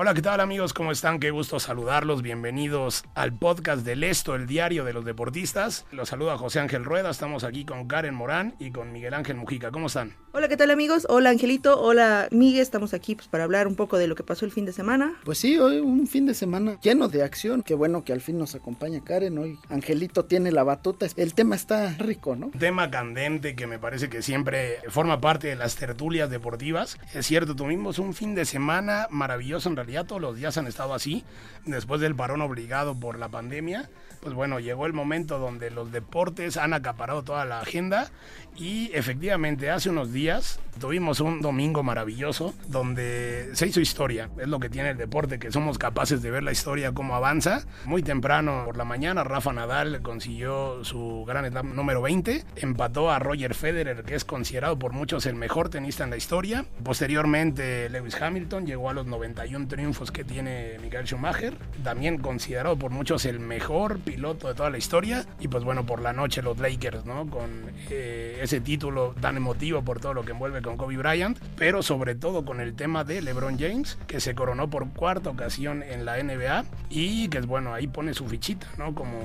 Hola, ¿qué tal amigos? ¿Cómo están? Qué gusto saludarlos. Bienvenidos al podcast del Esto, el diario de los deportistas. Los saluda José Ángel Rueda. Estamos aquí con Karen Morán y con Miguel Ángel Mujica. ¿Cómo están? Hola, ¿qué tal amigos? Hola Angelito, hola Miguel. Estamos aquí pues, para hablar un poco de lo que pasó el fin de semana. Pues sí, hoy un fin de semana lleno de acción. Qué bueno que al fin nos acompaña Karen. Hoy Angelito tiene la batuta. El tema está rico, ¿no? Tema candente que me parece que siempre forma parte de las tertulias deportivas. Es cierto, tuvimos un fin de semana maravilloso en realidad todos los días han estado así, después del parón obligado por la pandemia, pues bueno, llegó el momento donde los deportes han acaparado toda la agenda y efectivamente hace unos días tuvimos un domingo maravilloso donde se hizo historia, es lo que tiene el deporte, que somos capaces de ver la historia cómo avanza. Muy temprano por la mañana Rafa Nadal consiguió su gran Slam número 20, empató a Roger Federer, que es considerado por muchos el mejor tenista en la historia. Posteriormente Lewis Hamilton llegó a los 91 triunfos que tiene Michael Schumacher, también considerado por muchos el mejor piloto de toda la historia. Y pues bueno, por la noche los Lakers, ¿no? Con eh, ese título tan emotivo por todo lo que envuelve con Kobe Bryant, pero sobre todo con el tema de LeBron James, que se coronó por cuarta ocasión en la NBA y que es bueno, ahí pone su fichita, ¿no? Como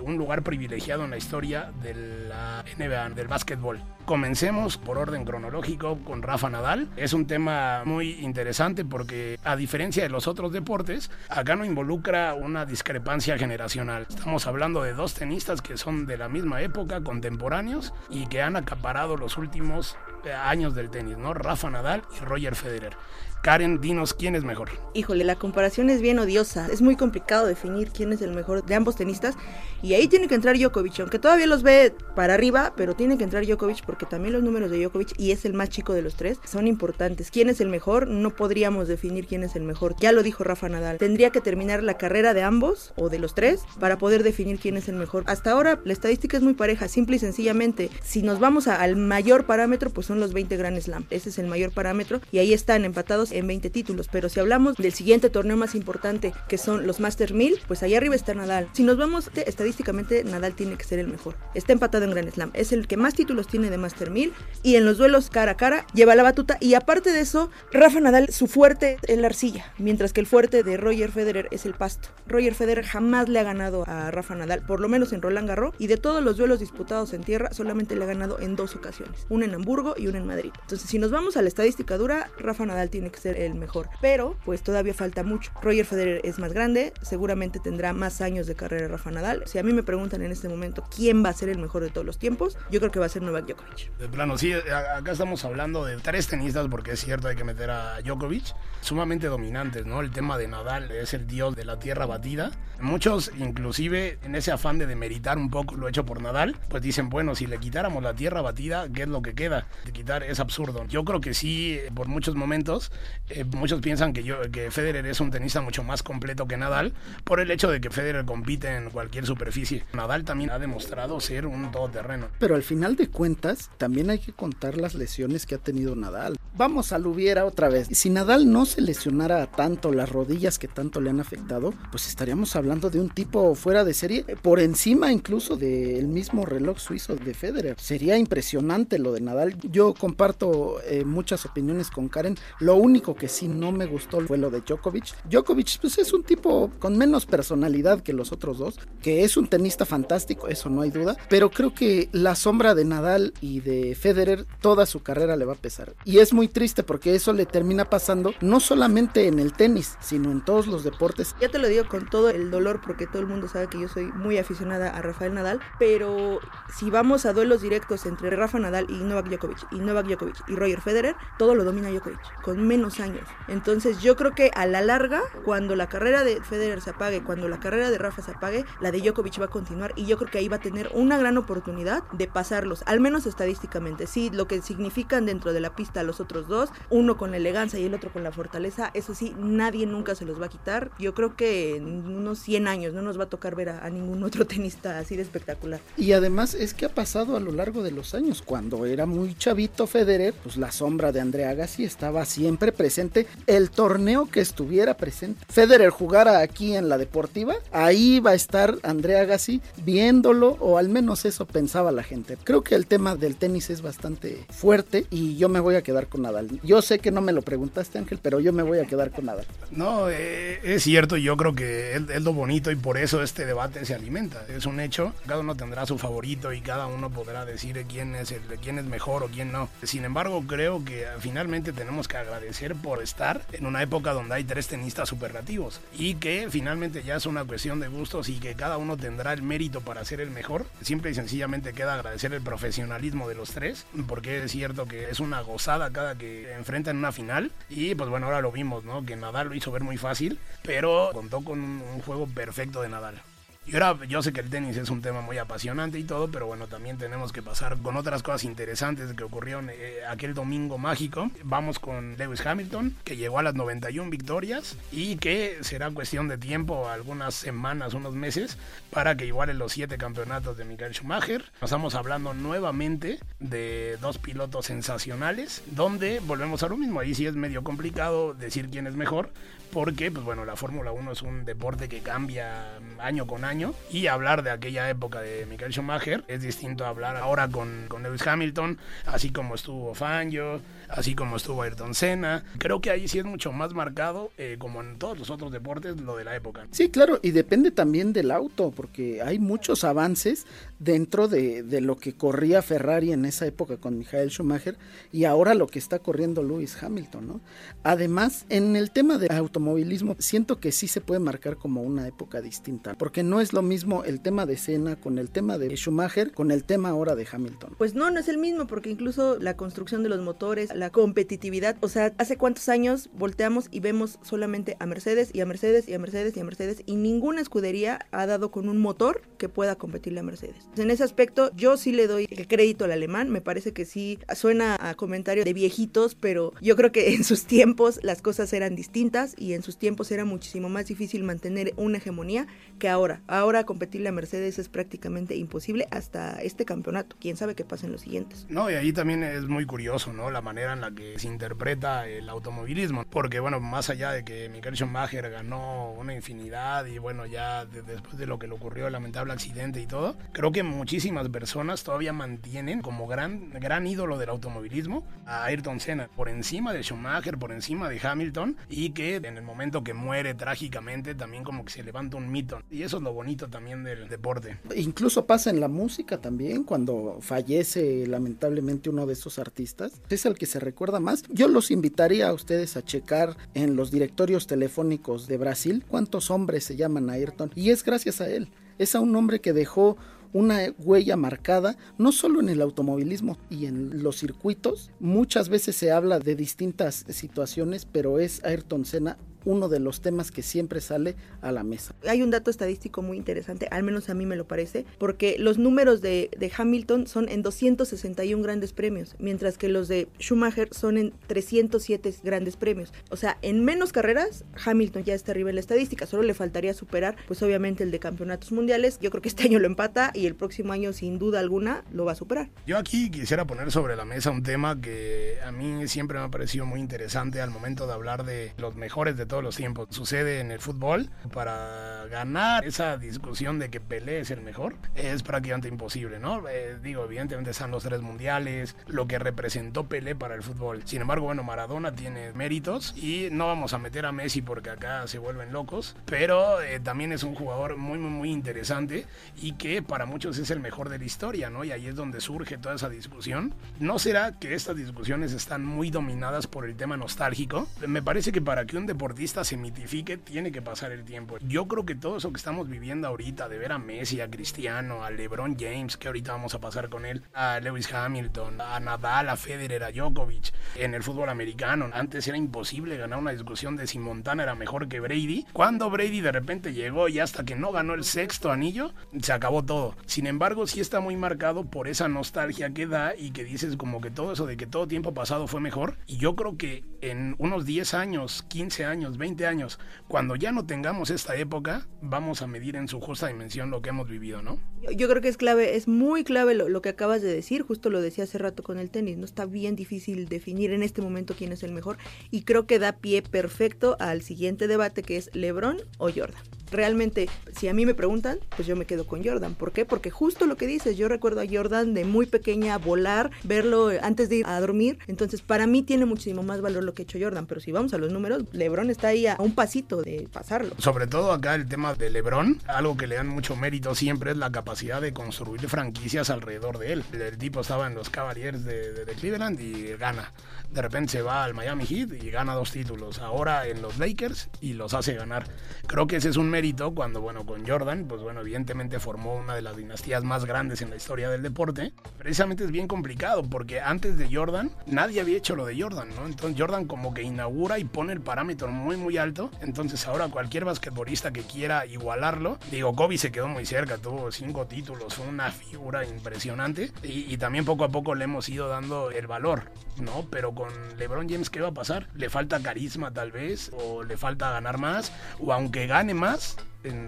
un lugar privilegiado en la historia de la NBA, del básquetbol. Comencemos por orden cronológico con Rafa Nadal. Es un tema muy interesante porque a diferencia de los otros deportes, acá no involucra una discrepancia generacional. Estamos hablando de dos tenistas que son de la misma época, contemporáneos, y que han acaparado los últimos años del tenis, ¿no? Rafa Nadal y Roger Federer. Karen, dinos quién es mejor. Híjole, la comparación es bien odiosa. Es muy complicado definir quién es el mejor de ambos tenistas. Y ahí tiene que entrar Djokovic, aunque todavía los ve para arriba, pero tiene que entrar Djokovic porque también los números de Djokovic, y es el más chico de los tres, son importantes. ¿Quién es el mejor? No podríamos definir quién es el mejor. Ya lo dijo Rafa Nadal. Tendría que terminar la carrera de ambos, o de los tres, para poder definir quién es el mejor. Hasta ahora la estadística es muy pareja, simple y sencillamente. Si nos vamos a, al mayor parámetro, pues son los 20 Grand Slam. Ese es el mayor parámetro. Y ahí están empatados en 20 títulos. Pero si hablamos del siguiente torneo más importante, que son los Master 1000, pues ahí arriba está Nadal. Si nos vamos estadísticamente, Nadal tiene que ser el mejor. Está empatado en Grand Slam. Es el que más títulos tiene de Master 1000 y en los duelos cara a cara lleva la batuta. Y aparte de eso, Rafa Nadal, su fuerte es la arcilla, mientras que el fuerte de Roger Federer es el pasto. Roger Federer jamás le ha ganado a Rafa Nadal, por lo menos en Roland Garros, y de todos los duelos disputados en tierra, solamente le ha ganado en dos ocasiones, una en Hamburgo y una en Madrid. Entonces, si nos vamos a la estadística dura, Rafa Nadal tiene que ser el mejor. Pero, pues todavía falta mucho. Roger Federer es más grande, seguramente tendrá más años de carrera Rafa Nadal. Si a mí me preguntan en este momento quién va a ser el mejor de todos los tiempos, yo creo que va a ser Novak Djokovic. De plano, sí, acá estamos hablando de tres tenistas, porque es cierto, hay que meter a Djokovic, sumamente dominantes, ¿no? El tema de Nadal es el dios de la tierra batida. Muchos, inclusive, en ese afán de demeritar un poco lo hecho por Nadal, pues dicen, bueno, si le quitáramos la tierra batida, ¿qué es lo que queda? Quitar es absurdo. Yo creo que sí, por muchos momentos, eh, muchos piensan que, Federer es un tenista mucho más completo que Nadal, por el hecho de que Federer compite en cualquier superficie. Nadal también ha demostrado ser un todoterreno. Pero al final de cuentas, también hay que contar las lesiones que ha tenido Nadal. Vamos a lo hubiera otra vez. Si Nadal no se lesionara tanto las rodillas que tanto le han afectado, pues estaríamos hablando de un tipo fuera de serie, por encima incluso del mismo reloj suizo de Federer. Sería impresionante lo de Nadal. Yo comparto eh, muchas opiniones con Karen. Lo único que sí no me gustó fue lo de Djokovic. Djokovic pues es un tipo con menos personalidad que los otros dos, que es un tenista fantástico, eso no hay duda, pero creo que la sombra de Nadal y de Federer toda su carrera le va a pesar. Y es muy triste porque eso le termina pasando no solamente en el tenis, sino en todos los deportes. Ya te lo digo con todo el dolor porque todo el mundo sabe que yo soy muy aficionada a Rafael Nadal, pero si vamos a duelos directos entre Rafa Nadal y Novak Djokovic, y Novak Djokovic y Roger Federer, todo lo domina Djokovic, con menos años. Entonces yo creo que a la larga, cuando la carrera de Federer se apague, cuando la carrera de Rafa se apague, la de Djokovic va a continuar y yo creo que ahí va a tener una gran oportunidad de pasarlos, al menos estadísticamente. Sí, lo que significan dentro de la pista los otros dos, uno con la elegancia y el otro con la fortaleza, eso sí, nadie nunca se los va a quitar. Yo creo que en unos 100 años no nos va a tocar ver a, a ningún otro tenista así de espectacular. Y además es que ha pasado a lo largo de los años. Cuando era muy chavito Federer, pues la sombra de Andrea Agassi estaba siempre presente. El torneo que estuviera presente, Federer jugara aquí en la deportiva, ahí va a estar Andrea Agassi viéndolo, o al menos eso pensaba la gente. Creo que el tema del tenis es bastante fuerte y yo me voy a quedar con Nadal. Yo sé que no me lo preguntaste, Ángel, pero yo me voy a quedar con Nadal. No, eh, es cierto, yo creo que es, es lo bonito y por eso este debate se alimenta. Es un hecho, cada uno tendrá su favorito y cada uno podrá decir quién es el, quién es mejor o quién no. Sin embargo, creo que finalmente tenemos que agradecer por estar en una época donde hay tres tenistas superlativos y que finalmente ya es una cuestión de gustos y que cada uno tendrá el mérito para ser el mejor. Simple y sencillamente queda agradecer el profesionalismo de los tres, porque es cierto que es una gozada cada que enfrentan una final y pues bueno, ahora lo vimos, ¿no? Que Nadal lo hizo ver muy fácil, pero contó con un, un juego perfecto de Nadal. Y ahora yo sé que el tenis es un tema muy apasionante y todo, pero bueno, también tenemos que pasar con otras cosas interesantes que ocurrieron eh, aquel domingo mágico. Vamos con Lewis Hamilton, que llegó a las 91 victorias y que será cuestión de tiempo, algunas semanas, unos meses, para que iguale los siete campeonatos de Michael Schumacher. Estamos hablando nuevamente de dos pilotos sensacionales, donde volvemos a lo mismo. Ahí sí es medio complicado decir quién es mejor, porque pues bueno, la Fórmula 1 es un deporte que cambia año con año y hablar de aquella época de Michael Schumacher es distinto a hablar ahora con, con Lewis Hamilton, así como estuvo Fangio, así como estuvo Ayrton Senna. Creo que ahí sí es mucho más marcado, eh, como en todos los otros deportes, lo de la época. Sí, claro, y depende también del auto, porque hay muchos avances dentro de, de, lo que corría Ferrari en esa época con Michael Schumacher y ahora lo que está corriendo Lewis Hamilton, ¿no? Además, en el tema del automovilismo, siento que sí se puede marcar como una época distinta, porque no es lo mismo el tema de Senna con el tema de Schumacher, con el tema ahora de Hamilton. Pues no, no es el mismo, porque incluso la construcción de los motores, la competitividad, o sea, hace cuántos años volteamos y vemos solamente a Mercedes y a Mercedes y a Mercedes y a Mercedes y ninguna escudería ha dado con un motor que pueda competirle a Mercedes. En ese aspecto, yo sí le doy crédito al alemán, me parece que sí suena a comentario de viejitos, pero yo creo que en sus tiempos las cosas eran distintas y en sus tiempos era muchísimo más difícil mantener una hegemonía que ahora. Ahora competirle a Mercedes es prácticamente imposible hasta este campeonato. Quién sabe qué pasa en los siguientes. No, y ahí también es muy curioso, ¿no? La manera en la que se interpreta el automovilismo. Porque, bueno, más allá de que Michael Schumacher ganó una infinidad y, bueno, ya de, después de lo que le ocurrió, el lamentable accidente y todo, creo que muchísimas personas todavía mantienen como gran, gran ídolo del automovilismo a Ayrton Senna, por encima de Schumacher, por encima de Hamilton, y que en el momento que muere trágicamente también como que se levanta un mito. Y eso es lo bonito también del deporte. Incluso pasa en la música también, cuando fallece lamentablemente uno de esos artistas, es el que se recuerda más. Yo los invitaría a ustedes a checar en los directorios telefónicos de Brasil cuántos hombres se llaman Ayrton, y es gracias a él. Es a un hombre que dejó una huella marcada, no solo en el automovilismo y en los circuitos. Muchas veces se habla de distintas situaciones, pero es Ayrton Senna uno de los temas que siempre sale a la mesa. Hay un dato estadístico muy interesante, al menos a mí me lo parece, porque los números de, de, Hamilton son en 261 grandes premios, mientras que los de Schumacher son en 307 grandes premios. O sea, en menos carreras, Hamilton ya está arriba en la estadística, solo le faltaría superar, pues obviamente el de campeonatos mundiales. Yo creo que este año lo empata y el próximo año, sin duda alguna, lo va a superar. Yo aquí quisiera poner sobre la mesa un tema que a mí siempre me ha parecido muy interesante al momento de hablar de los mejores de todos los tiempos. Sucede en el fútbol. Para ganar esa discusión de que Pelé es el mejor es prácticamente imposible, ¿no? Eh, digo, evidentemente están los tres mundiales, lo que representó Pelé para el fútbol. Sin embargo, bueno, Maradona tiene méritos y no vamos a meter a Messi porque acá se vuelven locos, pero eh, también es un jugador muy, muy, muy interesante y que para muchos es el mejor de la historia, ¿no? Y ahí es donde surge toda esa discusión. ¿No será que estas discusiones están muy dominadas por el tema nostálgico? Me parece que para que un deportista deportista se mitifique, tiene que pasar el tiempo. Yo creo que todo eso que estamos viviendo ahorita, de ver a Messi, a Cristiano, a LeBron James, que ahorita vamos a pasar con él, a Lewis Hamilton, a Nadal, a Federer, a Djokovic, en el fútbol americano. Antes era imposible ganar una discusión de si Montana era mejor que Brady. Cuando Brady de repente llegó y hasta que no ganó el sexto anillo, se acabó todo. Sin embargo, sí está muy marcado por esa nostalgia que da y que dices como que todo eso de que todo tiempo pasado fue mejor. Y yo creo que en unos 10 años, 15 años, 20 años, cuando ya no tengamos esta época, vamos a medir en su justa dimensión lo que hemos vivido, ¿no? Yo, creo que es clave, es muy clave lo, lo, que acabas de decir, justo lo decía hace rato con el tenis, no está bien difícil definir en este momento quién es el mejor y creo que da pie perfecto al siguiente debate que es LeBron o Jordan realmente, si a mí me preguntan, pues yo me quedo con Jordan. ¿Por qué? Porque justo lo que dices, yo recuerdo a Jordan de muy pequeña volar, verlo antes de ir a dormir. Entonces, para mí tiene muchísimo más valor lo que ha hecho Jordan. Pero si vamos a los números, LeBron está ahí a un pasito de pasarlo. Sobre todo acá el tema de LeBron, algo que le dan mucho mérito siempre es la capacidad de construir franquicias alrededor de él. El tipo estaba en los Cavaliers de, de Cleveland y gana. De repente se va al Miami Heat y gana dos títulos. Ahora en los Lakers y los hace ganar. Creo que ese es un mérito cuando, bueno, con Jordan, pues bueno, evidentemente formó una de las dinastías más grandes en la historia del deporte. Precisamente es bien complicado porque antes de Jordan nadie había hecho lo de Jordan, ¿no? Entonces Jordan como que inaugura y pone el parámetro muy muy alto. Entonces ahora cualquier basquetbolista que quiera igualarlo, digo, Kobe se quedó muy cerca, tuvo cinco títulos, una figura impresionante y, y también poco a poco le hemos ido dando el valor, ¿no? Pero con LeBron James, ¿qué va a pasar? ¿Le falta carisma tal vez? ¿O le falta ganar más? ¿O aunque gane más,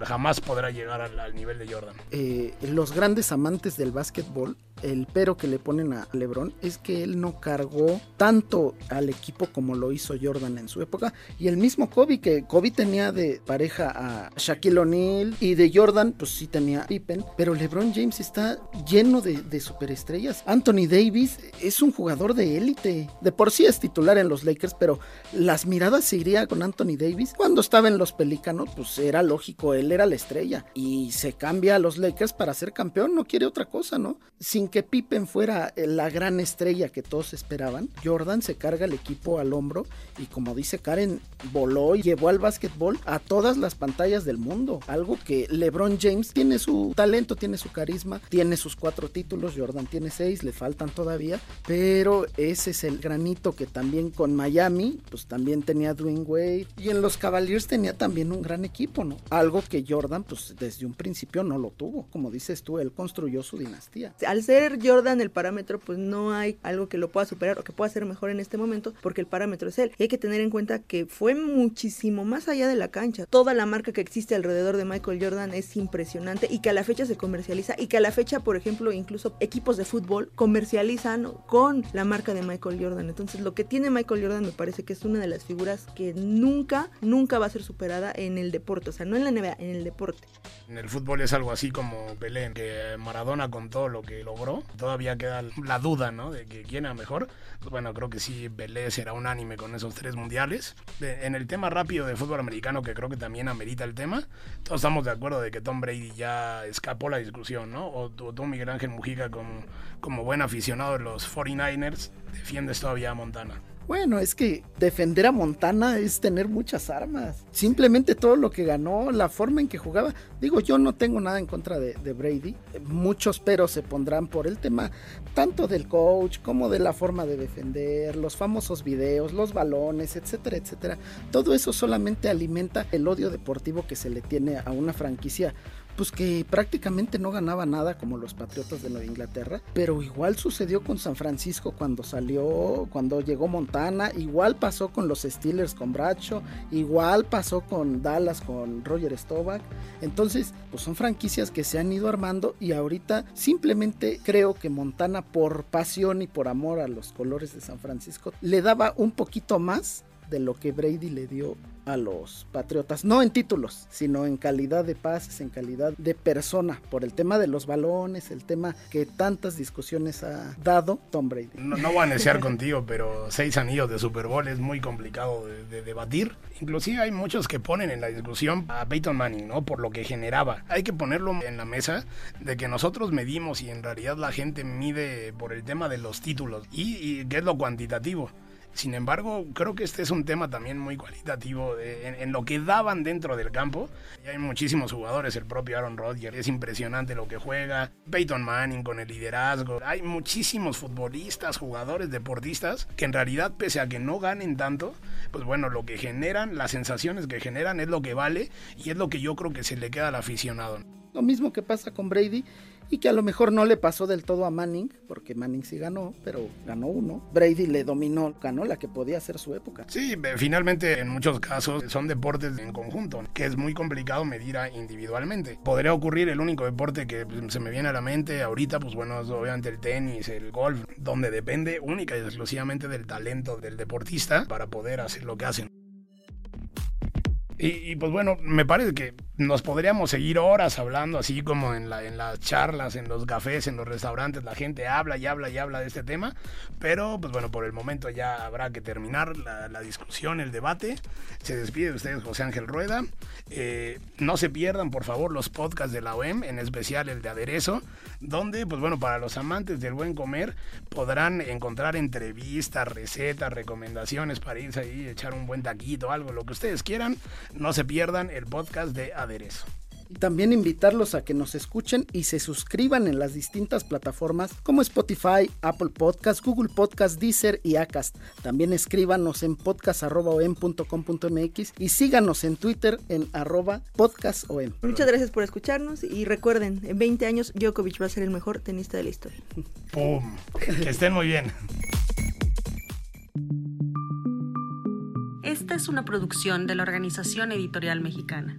jamás podrá llegar al, nivel de Jordan. Eh, los grandes amantes del básquetbol, el pero que le ponen a LeBron es que él no cargó tanto al equipo como lo hizo Jordan en su época. Y el mismo Kobe, que Kobe tenía de pareja a Shaquille O'Neal y de Jordan, pues sí tenía Pippen. Pero LeBron James está lleno de, superestrellas. Anthony Davis es un jugador de élite. De por sí es titular en los Lakers, pero las miradas se iría con Anthony Davis. Cuando estaba en los Pelícanos, pues era lógico él era la estrella y se cambia a los Lakers para ser campeón, no quiere otra cosa, ¿no? Sin que Pippen fuera la gran estrella que todos esperaban, Jordan se carga el equipo al hombro y como dice Karen, voló y llevó al básquetbol a todas las pantallas del mundo, algo que LeBron James tiene su talento, tiene su carisma, tiene sus cuatro títulos, Jordan tiene seis, le faltan todavía, pero ese es el granito que también con Miami, pues también tenía Dwayne Wade y en los Cavaliers tenía también un gran equipo, ¿no? Algo que Jordan, pues desde un principio no lo tuvo. Como dices tú, él construyó su dinastía. Al ser Jordan el parámetro, pues no hay algo que lo pueda superar o que pueda ser mejor en este momento, porque el parámetro es él. Y hay que tener en cuenta que fue muchísimo más allá de la cancha. Toda la marca que existe alrededor de Michael Jordan es impresionante y que a la fecha se comercializa y que a la fecha, por ejemplo, incluso equipos de fútbol comercializan con la marca de Michael Jordan. Entonces, lo que tiene Michael Jordan me parece que es una de las figuras que nunca, nunca va a ser superada en el deporte. O sea, no en la NBA, en el deporte. En el fútbol es algo así como Pelé, que Maradona con todo lo que logró, todavía queda la duda, ¿no? De que quién era mejor. Pues bueno, creo que sí, Pelé será unánime con esos tres mundiales. En el tema rápido de fútbol americano, que creo que también amerita el tema, todos estamos de acuerdo de que Tom Brady ya escapó la discusión, ¿no? O tú, Miguel Ángel Mujica, como, como buen aficionado de los 49ers, defiendes todavía a Montana. Bueno, es que defender a Montana es tener muchas armas. Simplemente todo lo que ganó, la forma en que jugaba. Digo, yo no tengo nada en contra de, Brady. Muchos peros se pondrán por el tema tanto del coach como de la forma de defender, los famosos videos, los balones, etcétera, etcétera. Todo eso solamente alimenta el odio deportivo que se le tiene a una franquicia pues que prácticamente no ganaba nada como los Patriotas de Nueva Inglaterra, pero igual sucedió con San Francisco cuando salió, cuando llegó Montana, igual pasó con los Steelers con Bracho, igual pasó con Dallas con Roger Staubach. Entonces, pues son franquicias que se han ido armando y ahorita simplemente creo que Montana por pasión y por amor a los colores de San Francisco le daba un poquito más de lo que Brady le dio a los Patriotas, no en títulos, sino en calidad de pases, en calidad de persona, por el tema de los balones, el tema que tantas discusiones ha dado Tom Brady. No, voy a iniciar contigo, pero seis anillos de Super Bowl es muy complicado de, debatir. Inclusive hay muchos que ponen en la discusión a Peyton Manning, ¿no? Por lo que generaba. Hay que ponerlo en la mesa de que nosotros medimos y en realidad la gente mide por el tema de los títulos y, y qué es lo cuantitativo Sin embargo, creo que este es un tema también muy cualitativo en, lo que daban dentro del campo. Y hay muchísimos jugadores, el propio Aaron Rodgers, es impresionante lo que juega. Peyton Manning con el liderazgo. Hay muchísimos futbolistas, jugadores, deportistas que en realidad, pese a que no ganen tanto, pues bueno, lo que generan, las sensaciones que generan es lo que vale y es lo que yo creo que se le queda al aficionado. Lo mismo que pasa con Brady y que a lo mejor no le pasó del todo a Manning, porque Manning sí ganó, pero ganó uno. Brady le dominó, ganó la que podía ser su época. Sí, finalmente en muchos casos son deportes en conjunto, que es muy complicado medir individualmente. Podría ocurrir el único deporte que pues, se me viene a la mente ahorita, pues bueno, es obviamente el tenis, el golf, donde depende única y exclusivamente del talento del deportista para poder hacer lo que hacen. Y, pues bueno, me parece que nos podríamos seguir horas hablando, así como en, la, en las charlas, en los cafés, en los restaurantes, la gente habla y habla y habla de este tema, pero pues bueno, por el momento ya habrá que terminar la, discusión, el debate. Se despide de ustedes José Ángel Rueda. Eh, no se pierdan, por favor, los podcasts de la OEM, en especial el de Aderezo, donde, pues bueno, para los amantes del buen comer podrán encontrar entrevistas, recetas, recomendaciones para irse ahí, echar un buen taquito, algo, lo que ustedes quieran no se pierdan el podcast de Aderezo. Y también invitarlos a que nos escuchen y se suscriban en las distintas plataformas como Spotify, Apple Podcast, Google Podcast, Deezer y Acast. También escríbanos en podcast.om.com.mx y síganos en Twitter en arroba podcastom. Muchas gracias por escucharnos y recuerden, en 20 años Djokovic va a ser el mejor tenista de la historia. ¡Pum! Que estén muy bien. Esta es una producción de la Organización Editorial Mexicana.